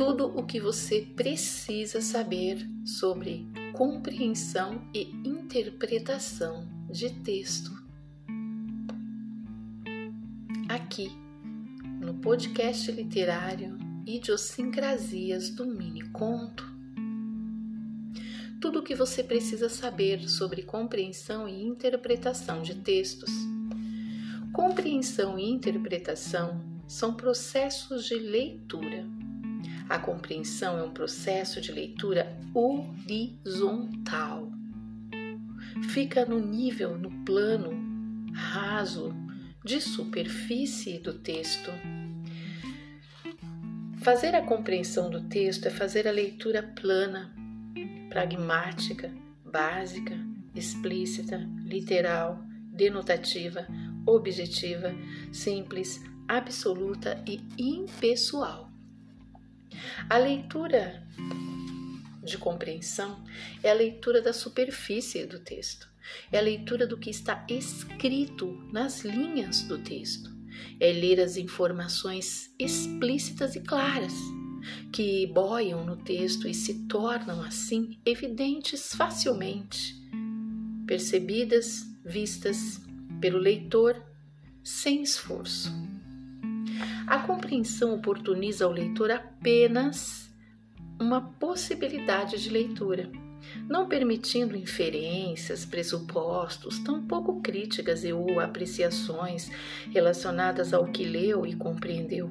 tudo o que você precisa saber sobre compreensão e interpretação de texto. Aqui, no podcast literário Idiosincrasias do Mini Conto. Tudo o que você precisa saber sobre compreensão e interpretação de textos. Compreensão e interpretação são processos de leitura a compreensão é um processo de leitura horizontal. Fica no nível, no plano raso de superfície do texto. Fazer a compreensão do texto é fazer a leitura plana, pragmática, básica, explícita, literal, denotativa, objetiva, simples, absoluta e impessoal. A leitura de compreensão é a leitura da superfície do texto, é a leitura do que está escrito nas linhas do texto, é ler as informações explícitas e claras que boiam no texto e se tornam assim evidentes facilmente, percebidas, vistas pelo leitor sem esforço. A compreensão oportuniza ao leitor apenas uma possibilidade de leitura, não permitindo inferências, pressupostos, tampouco críticas e ou apreciações relacionadas ao que leu e compreendeu.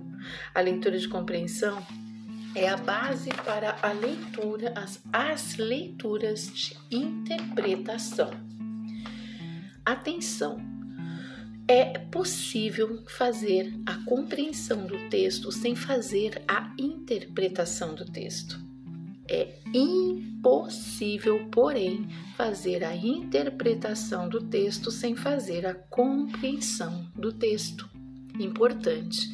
A leitura de compreensão é a base para a leitura, as, as leituras de interpretação. Atenção! É possível fazer a compreensão do texto sem fazer a interpretação do texto. É impossível, porém, fazer a interpretação do texto sem fazer a compreensão do texto. Importante.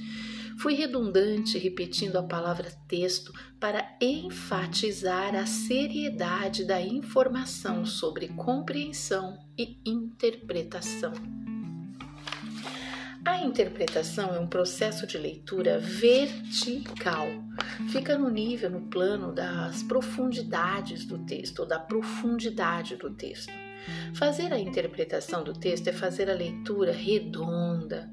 Fui redundante repetindo a palavra texto para enfatizar a seriedade da informação sobre compreensão e interpretação. A interpretação é um processo de leitura vertical. Fica no nível, no plano das profundidades do texto, ou da profundidade do texto. Fazer a interpretação do texto é fazer a leitura redonda,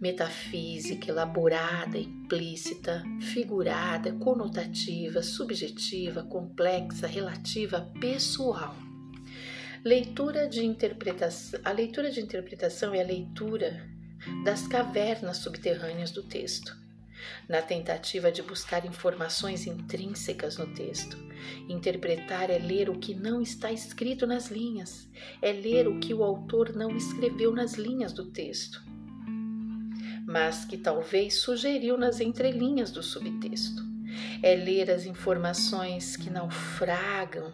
metafísica, elaborada, implícita, figurada, conotativa, subjetiva, complexa, relativa, pessoal. Leitura de interpretação. A leitura de interpretação é a leitura das cavernas subterrâneas do texto, na tentativa de buscar informações intrínsecas no texto. Interpretar é ler o que não está escrito nas linhas, é ler o que o autor não escreveu nas linhas do texto, mas que talvez sugeriu nas entrelinhas do subtexto. É ler as informações que naufragam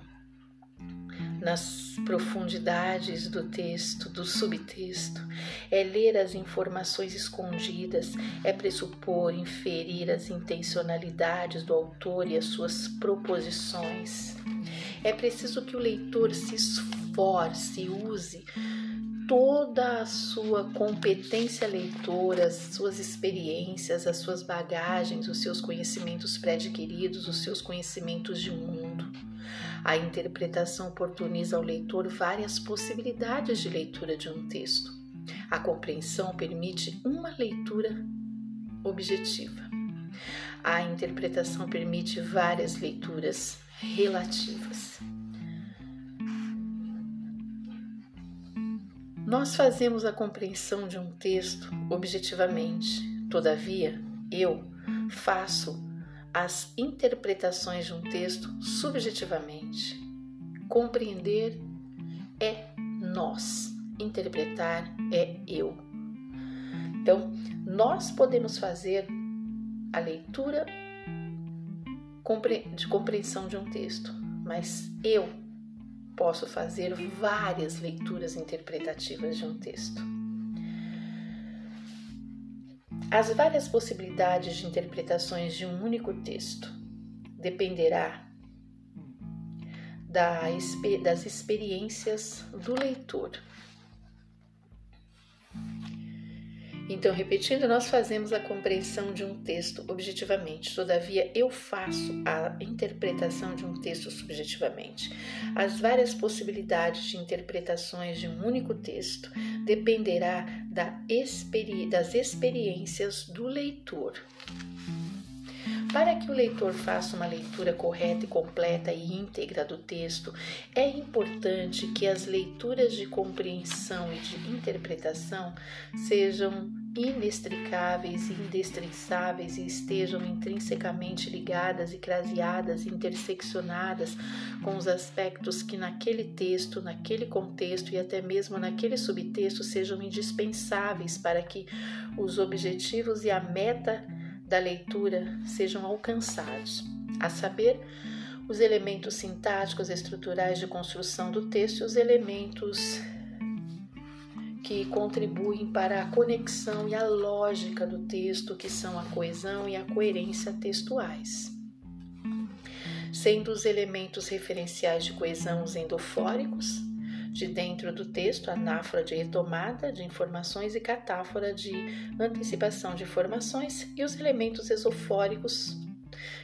nas profundidades do texto, do subtexto, é ler as informações escondidas, é pressupor, inferir as intencionalidades do autor e as suas proposições. É preciso que o leitor se esforce, use toda a sua competência leitora, as suas experiências, as suas bagagens, os seus conhecimentos pré-adquiridos, os seus conhecimentos de mundo a interpretação oportuniza ao leitor várias possibilidades de leitura de um texto. A compreensão permite uma leitura objetiva. A interpretação permite várias leituras relativas. Nós fazemos a compreensão de um texto objetivamente, todavia, eu faço as interpretações de um texto subjetivamente. Compreender é nós, interpretar é eu. Então, nós podemos fazer a leitura de compreensão de um texto, mas eu posso fazer várias leituras interpretativas de um texto. As várias possibilidades de interpretações de um único texto dependerá das experiências do leitor. Então, repetindo, nós fazemos a compreensão de um texto objetivamente, todavia, eu faço a interpretação de um texto subjetivamente. As várias possibilidades de interpretações de um único texto dependerá da experi das experiências do leitor. Para que o leitor faça uma leitura correta e completa e íntegra do texto, é importante que as leituras de compreensão e de interpretação sejam inextricáveis indestrinçáveis e estejam intrinsecamente ligadas e craseadas, interseccionadas com os aspectos que naquele texto, naquele contexto e até mesmo naquele subtexto sejam indispensáveis para que os objetivos e a meta da leitura sejam alcançados, a saber, os elementos sintáticos estruturais de construção do texto e os elementos que contribuem para a conexão e a lógica do texto, que são a coesão e a coerência textuais. Sendo os elementos referenciais de coesão os endofóricos, de dentro do texto, anáfora de retomada de informações e catáfora de antecipação de informações, e os elementos esofóricos,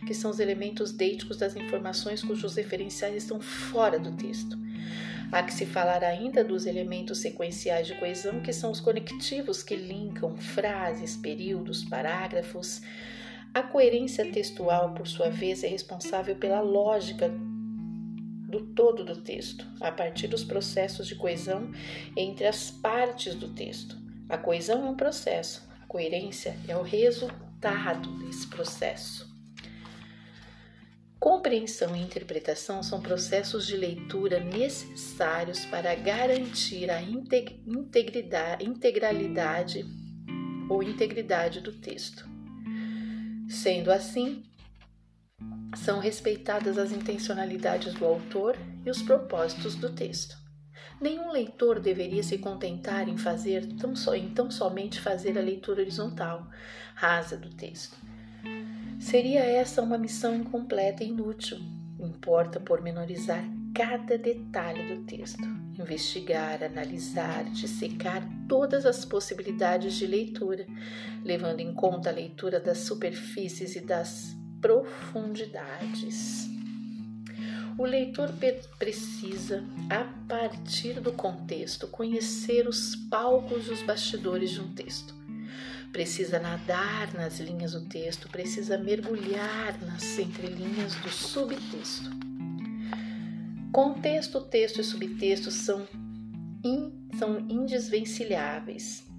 que são os elementos deíticos das informações cujos referenciais estão fora do texto. Há que se falar ainda dos elementos sequenciais de coesão, que são os conectivos que linkam frases, períodos, parágrafos. A coerência textual, por sua vez, é responsável pela lógica do todo do texto, a partir dos processos de coesão entre as partes do texto. A coesão é um processo, a coerência é o resultado desse processo. Compreensão e interpretação são processos de leitura necessários para garantir a integridade, integralidade ou integridade do texto. Sendo assim, são respeitadas as intencionalidades do autor e os propósitos do texto. Nenhum leitor deveria se contentar em fazer tão só, em tão somente fazer a leitura horizontal, rasa do texto. Seria essa uma missão incompleta e inútil. Importa pormenorizar cada detalhe do texto, investigar, analisar, dissecar todas as possibilidades de leitura, levando em conta a leitura das superfícies e das profundidades. O leitor precisa, a partir do contexto, conhecer os palcos e os bastidores de um texto. Precisa nadar nas linhas do texto, precisa mergulhar nas entrelinhas do subtexto. Contexto, texto e subtexto são, in, são indesvencilháveis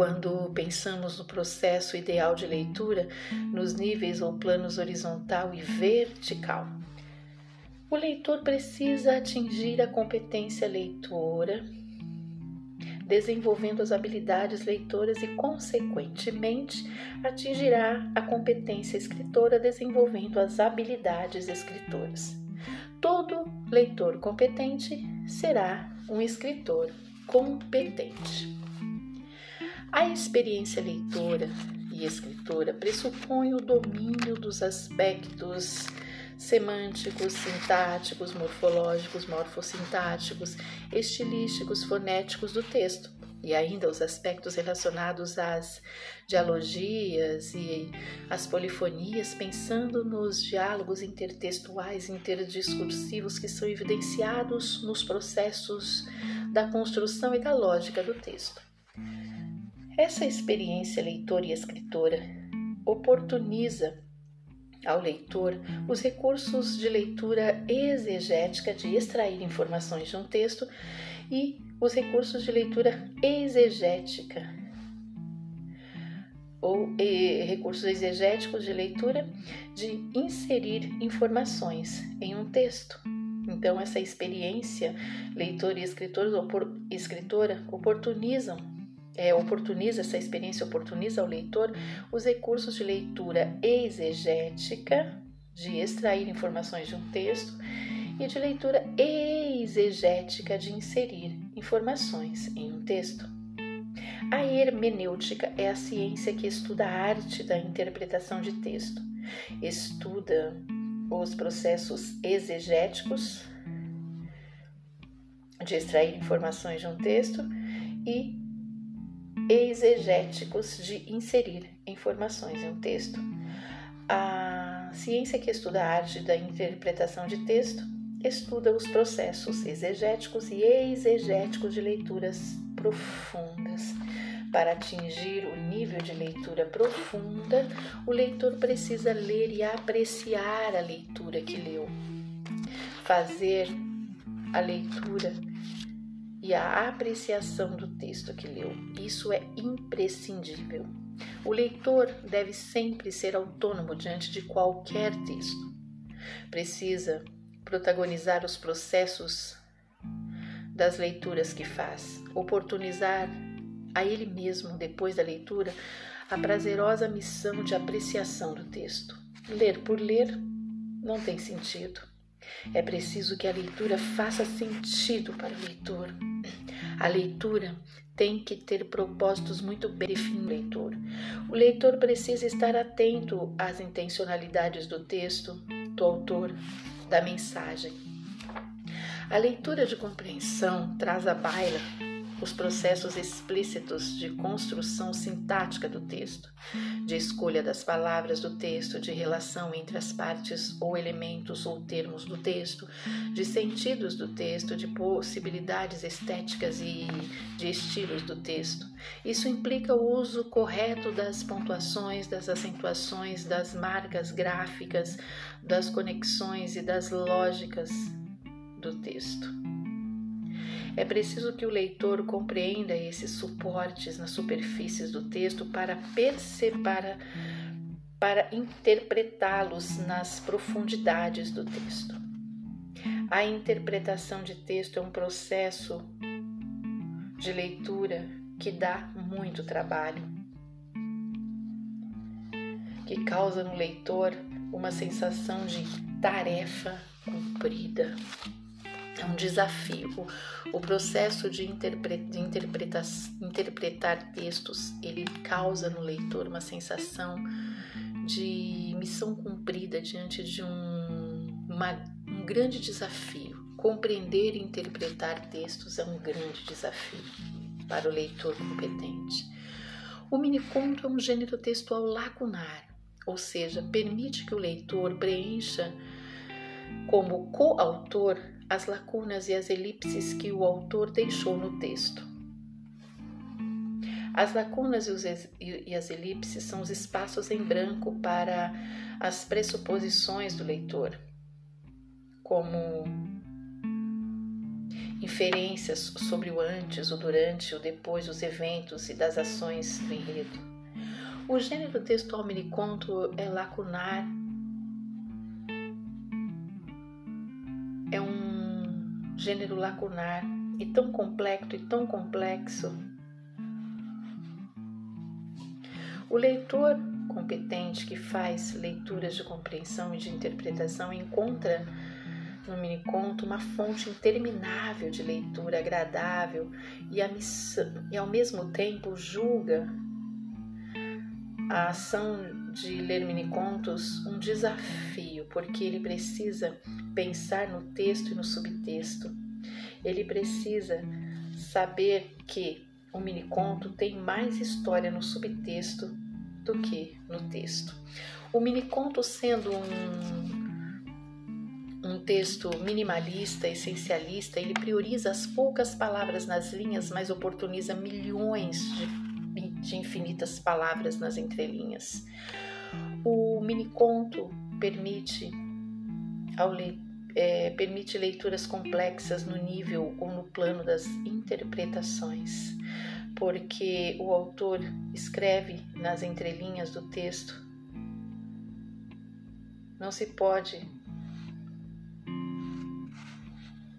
quando pensamos no processo ideal de leitura nos níveis ou planos horizontal e vertical. O leitor precisa atingir a competência leitora, desenvolvendo as habilidades leitoras e, consequentemente, atingirá a competência escritora, desenvolvendo as habilidades escritoras. Todo leitor competente será um escritor competente. A experiência leitora e escritora pressupõe o domínio dos aspectos semânticos, sintáticos, morfológicos, morfossintáticos, estilísticos, fonéticos do texto, e ainda os aspectos relacionados às dialogias e às polifonias, pensando nos diálogos intertextuais interdiscursivos que são evidenciados nos processos da construção e da lógica do texto. Essa experiência leitora e escritora oportuniza ao leitor os recursos de leitura exegética de extrair informações de um texto e os recursos de leitura exegética ou e, recursos exegéticos de leitura de inserir informações em um texto. Então, essa experiência leitora e escritora, escritora oportunizam é, oportuniza, essa experiência oportuniza ao leitor os recursos de leitura exegética, de extrair informações de um texto, e de leitura exegética, de inserir informações em um texto. A hermenêutica é a ciência que estuda a arte da interpretação de texto, estuda os processos exegéticos de extrair informações de um texto e exegéticos de inserir informações em um texto. A ciência que estuda a arte da interpretação de texto estuda os processos exegéticos e exegéticos de leituras profundas. Para atingir o nível de leitura profunda, o leitor precisa ler e apreciar a leitura que leu. Fazer a leitura a apreciação do texto que leu. Isso é imprescindível. O leitor deve sempre ser autônomo diante de qualquer texto. Precisa protagonizar os processos das leituras que faz, oportunizar a ele mesmo, depois da leitura, a prazerosa missão de apreciação do texto. Ler por ler não tem sentido. É preciso que a leitura faça sentido para o leitor. A leitura tem que ter propósitos muito bem definidos. Leitor. O leitor precisa estar atento às intencionalidades do texto, do autor, da mensagem. A leitura de compreensão traz à baila os processos explícitos de construção sintática do texto, de escolha das palavras do texto, de relação entre as partes ou elementos ou termos do texto, de sentidos do texto, de possibilidades estéticas e de estilos do texto. Isso implica o uso correto das pontuações, das acentuações, das marcas gráficas, das conexões e das lógicas do texto. É preciso que o leitor compreenda esses suportes nas superfícies do texto para perceber, para, para interpretá-los nas profundidades do texto. A interpretação de texto é um processo de leitura que dá muito trabalho, que causa no leitor uma sensação de tarefa cumprida. É um desafio. O processo de, interpre de interpretar textos, ele causa no leitor uma sensação de missão cumprida diante de um, uma, um grande desafio. Compreender e interpretar textos é um grande desafio para o leitor competente. O miniconto é um gênero textual lacunar, ou seja, permite que o leitor preencha como coautor as lacunas e as elipses que o autor deixou no texto. As lacunas e as elipses são os espaços em branco para as pressuposições do leitor, como inferências sobre o antes, o durante, o depois, os eventos e das ações do enredo. O gênero textual miniconto é lacunar, gênero lacunar e tão complexo e tão complexo. O leitor competente que faz leituras de compreensão e de interpretação encontra no miniconto uma fonte interminável de leitura agradável e, missão, e ao mesmo tempo julga a ação de ler minicontos um desafio, porque ele precisa pensar no texto e no subtexto. Ele precisa saber que o miniconto tem mais história no subtexto do que no texto. O miniconto sendo um um texto minimalista, essencialista, ele prioriza as poucas palavras nas linhas, mas oportuniza milhões de, de infinitas palavras nas entrelinhas. O miniconto permite ao é, permite leituras complexas no nível ou no plano das interpretações, porque o autor escreve nas entrelinhas do texto. Não se pode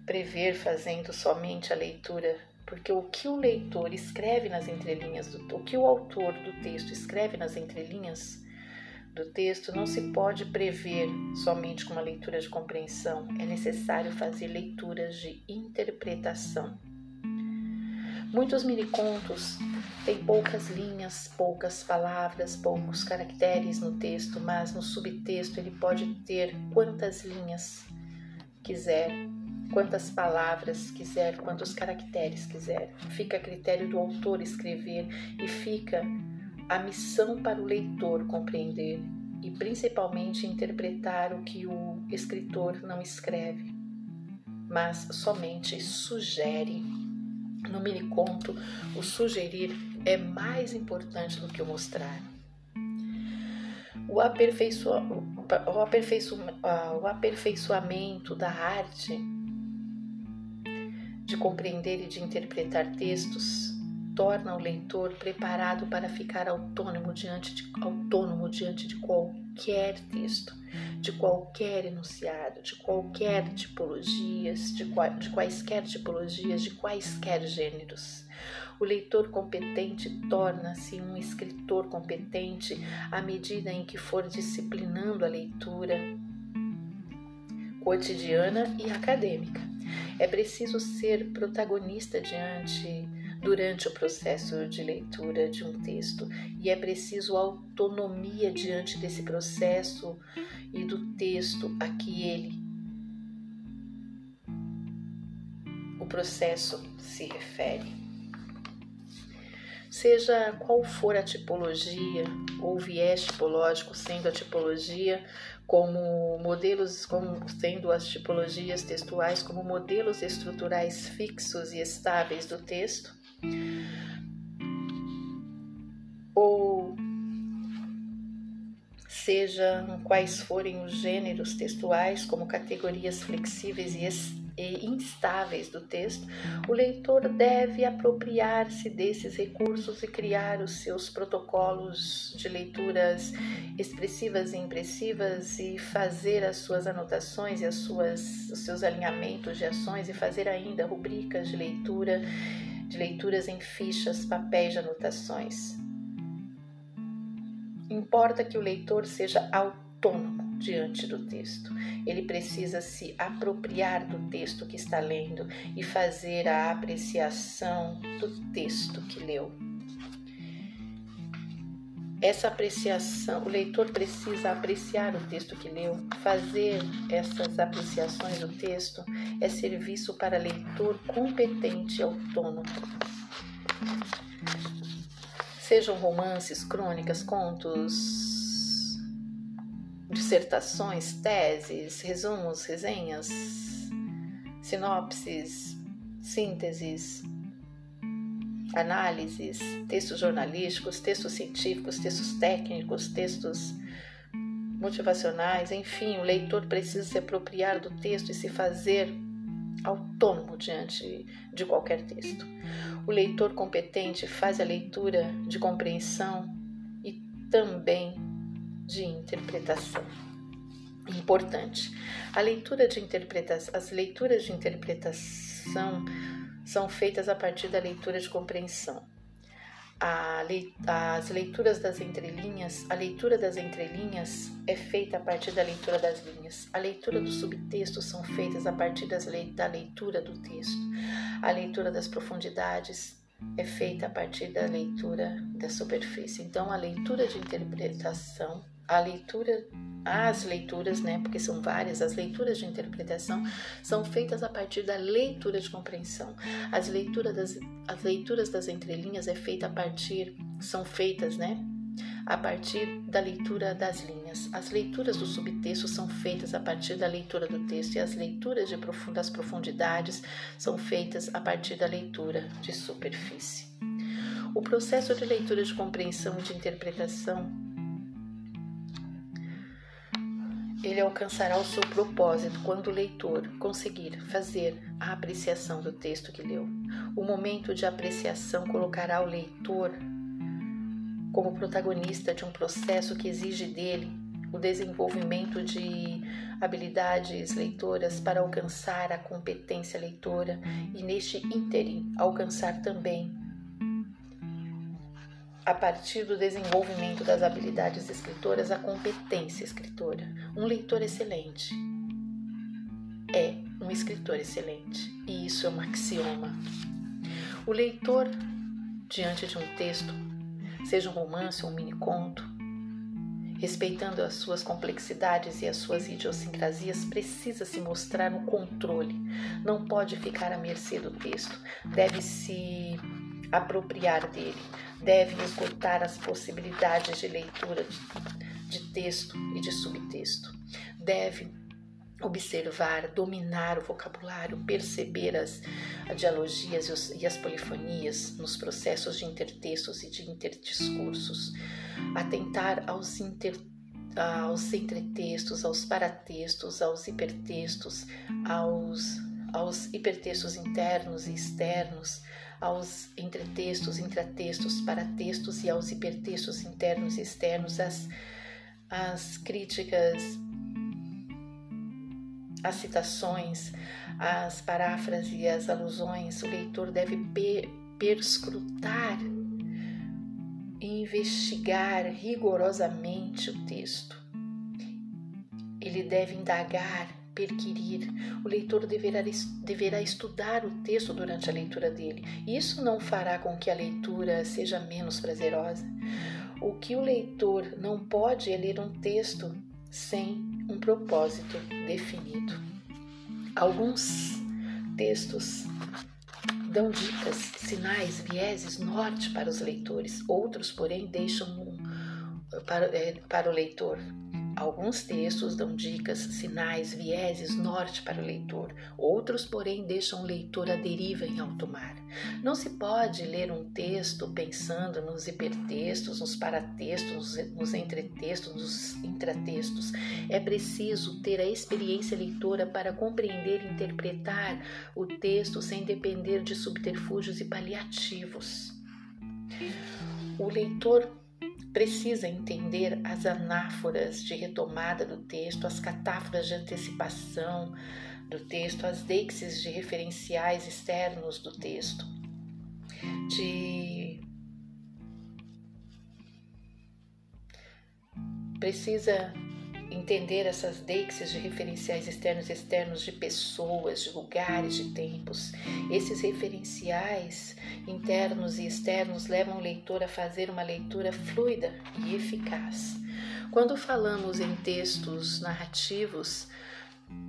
prever fazendo somente a leitura, porque o que o leitor escreve nas entrelinhas, o que o autor do texto escreve nas entrelinhas, do texto não se pode prever somente com uma leitura de compreensão, é necessário fazer leituras de interpretação. Muitos minicontos têm poucas linhas, poucas palavras, poucos caracteres no texto, mas no subtexto ele pode ter quantas linhas quiser. Quantas palavras quiser, quantos caracteres quiser. Fica a critério do autor escrever e fica a missão para o leitor compreender e principalmente interpretar o que o escritor não escreve, mas somente sugere. No mini conto, o sugerir é mais importante do que o mostrar. O, aperfeiço, o aperfeiçoamento da arte de compreender e de interpretar textos torna o leitor preparado para ficar autônomo diante de, autônomo diante de qualquer texto, de qualquer enunciado, de qualquer tipologias, de, de quaisquer tipologias, de quaisquer gêneros. O leitor competente torna-se um escritor competente à medida em que for disciplinando a leitura cotidiana e acadêmica. É preciso ser protagonista diante durante o processo de leitura de um texto e é preciso autonomia diante desse processo e do texto a que ele o processo se refere. Seja qual for a tipologia ou viés tipológico, sendo a tipologia como modelos, como sendo as tipologias textuais como modelos estruturais fixos e estáveis do texto, ou sejam quais forem os gêneros textuais, como categorias flexíveis e, e instáveis do texto, o leitor deve apropriar-se desses recursos e criar os seus protocolos de leituras expressivas e impressivas e fazer as suas anotações e as suas, os seus alinhamentos de ações e fazer ainda rubricas de leitura de leituras em fichas, papéis de anotações. Importa que o leitor seja autônomo diante do texto. Ele precisa se apropriar do texto que está lendo e fazer a apreciação do texto que leu. Essa apreciação, o leitor precisa apreciar o texto que leu. Fazer essas apreciações do texto é serviço para leitor competente e autônomo. Sejam romances, crônicas, contos, dissertações, teses, resumos, resenhas, sinopses, sínteses, análises, textos jornalísticos, textos científicos, textos técnicos, textos motivacionais, enfim, o leitor precisa se apropriar do texto e se fazer autônomo diante de qualquer texto. O leitor competente faz a leitura de compreensão e também de interpretação. Importante. A leitura de interpretação, as leituras de interpretação são feitas a partir da leitura de compreensão. as leituras das entrelinhas, a leitura das entrelinhas é feita a partir da leitura das linhas. A leitura do subtexto são feitas a partir das, da leitura do texto. A leitura das profundidades é feita a partir da leitura da superfície. Então, a leitura de interpretação, a leitura as leituras, né, porque são várias, as leituras de interpretação são feitas a partir da leitura de compreensão. As, leituras das, as leituras das entrelinhas é feita a partir, são feitas, né, a partir da leitura das linhas. As leituras do subtexto são feitas a partir da leitura do texto e as leituras de das profundidades são feitas a partir da leitura de superfície. O processo de leitura de compreensão e de interpretação ele alcançará o seu propósito quando o leitor conseguir fazer a apreciação do texto que leu. O momento de apreciação colocará o leitor como protagonista de um processo que exige dele o desenvolvimento de habilidades leitoras para alcançar a competência leitora e, neste ínterim, alcançar também a partir do desenvolvimento das habilidades escritoras, a competência escritora. Um leitor excelente é um escritor excelente, e isso é um axioma. O leitor, diante de um texto, seja um romance ou um mini-conto, respeitando as suas complexidades e as suas idiosincrasias, precisa se mostrar no controle. Não pode ficar à mercê do texto. Deve se apropriar dele. Deve esgotar as possibilidades de leitura de, texto e de subtexto. Deve observar, dominar o vocabulário, perceber as dialogias e, os, e, as polifonias nos processos de intertextos e de interdiscursos, atentar aos, inter, aos entretextos, aos paratextos, aos hipertextos, aos, aos hipertextos internos e externos, aos entretextos, intratextos, paratextos e aos hipertextos internos e externos, as, as críticas as citações, as paráfrases e as alusões, o leitor deve per perscrutar e investigar rigorosamente o texto. Ele deve indagar, perquirir. O leitor deverá, deverá estudar o texto durante a leitura dele. Isso não fará com que a leitura seja menos prazerosa. O que o leitor não pode é ler um texto sem um propósito definido. Alguns textos dão dicas, sinais, vieses, norte para os leitores, outros, porém, deixam um, para, é, para o leitor Alguns textos dão dicas, sinais, vieses, norte para o leitor, outros, porém, deixam o leitor à deriva em alto mar. Não se pode ler um texto pensando nos hipertextos, nos paratextos, nos entretextos, nos intratextos. É preciso ter a experiência leitora para compreender e interpretar o texto sem depender de subterfúgios e paliativos. O leitor precisa entender as anáforas de retomada do texto, as catáforas de antecipação do texto, as deixes de referenciais externos do texto, de precisa entender essas deixes de referenciais externos e externos de pessoas, de lugares, de tempos. Esses referenciais internos e externos levam o leitor a fazer uma leitura fluida e eficaz. Quando falamos em textos narrativos,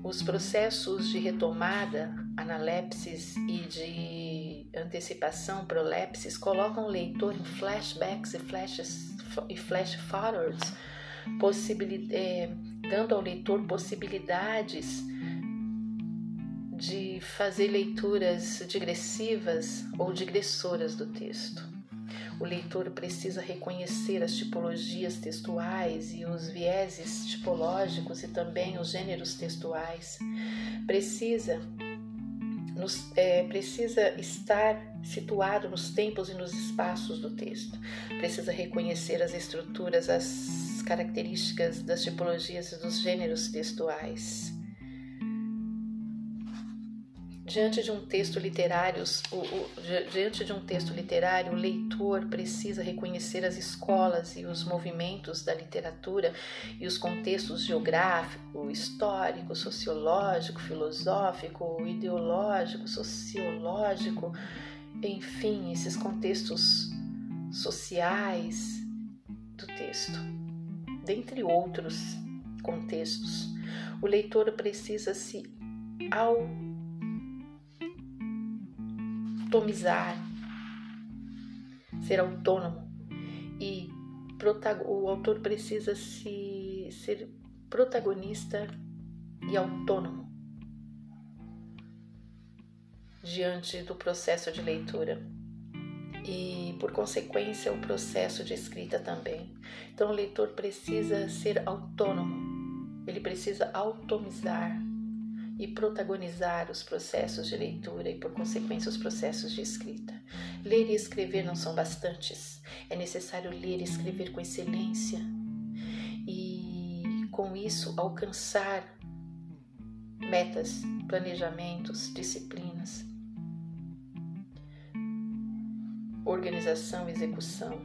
os processos de retomada, analepsis e de antecipação, prolepsis, colocam o leitor em flashbacks e flashes e flash forwards é, dando ao leitor possibilidades de fazer leituras digressivas ou digressoras do texto. O leitor precisa reconhecer as tipologias textuais e os vieses tipológicos e também os gêneros textuais. Precisa nos, é, precisa estar situado nos tempos e nos espaços do texto. Precisa reconhecer as estruturas, as características das tipologias e dos gêneros textuais. Diante de um texto literário, o, o, diante de um texto literário, o leitor precisa reconhecer as escolas e os movimentos da literatura e os contextos geográfico, histórico, sociológico, filosófico, ideológico, sociológico, enfim, esses contextos sociais do texto dentre outros contextos. O leitor precisa se automizar, ser autônomo e o autor precisa se ser protagonista e autônomo diante do processo de leitura e, por consequência, o processo de escrita também. Então, o leitor precisa ser autônomo, ele precisa automizar e protagonizar os processos de leitura e, por consequência, os processos de escrita. Ler e escrever não são bastantes, é necessário ler e escrever com excelência e, com isso, alcançar metas, planejamentos, disciplinas organização e execução.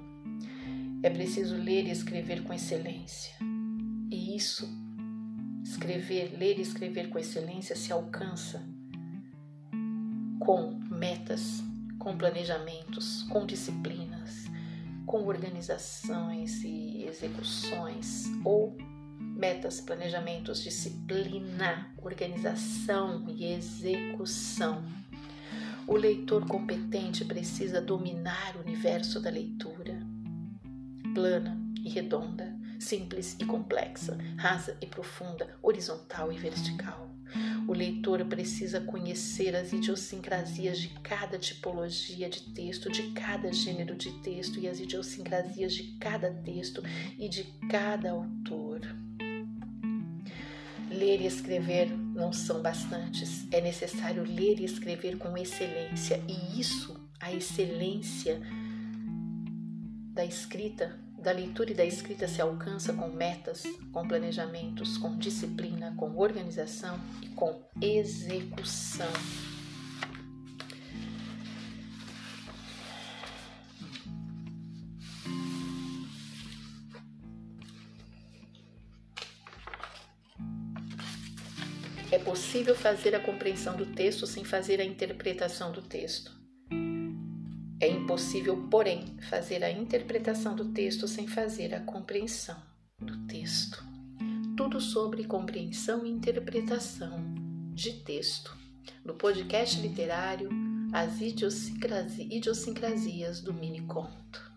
É preciso ler e escrever com excelência. E isso, escrever, ler e escrever com excelência se alcança com metas, com planejamentos, com disciplinas, com organizações e execuções ou metas, planejamentos, disciplina, organização e execução. O leitor competente precisa dominar o universo da leitura, plana e redonda, simples e complexa, rasa e profunda, horizontal e vertical. O leitor precisa conhecer as idiosincrasias de cada tipologia de texto, de cada gênero de texto e as idiosincrasias de cada texto e de cada autor. Ler e escrever não são bastantes, é necessário ler e escrever com excelência, e isso, a excelência da escrita, da leitura e da escrita se alcança com metas, com planejamentos, com disciplina, com organização e com execução. É possível fazer a compreensão do texto sem fazer a interpretação do texto. É impossível, porém, fazer a interpretação do texto sem fazer a compreensão do texto. Tudo sobre compreensão e interpretação de texto. No podcast literário As Idiosincrasias do Mini Conto.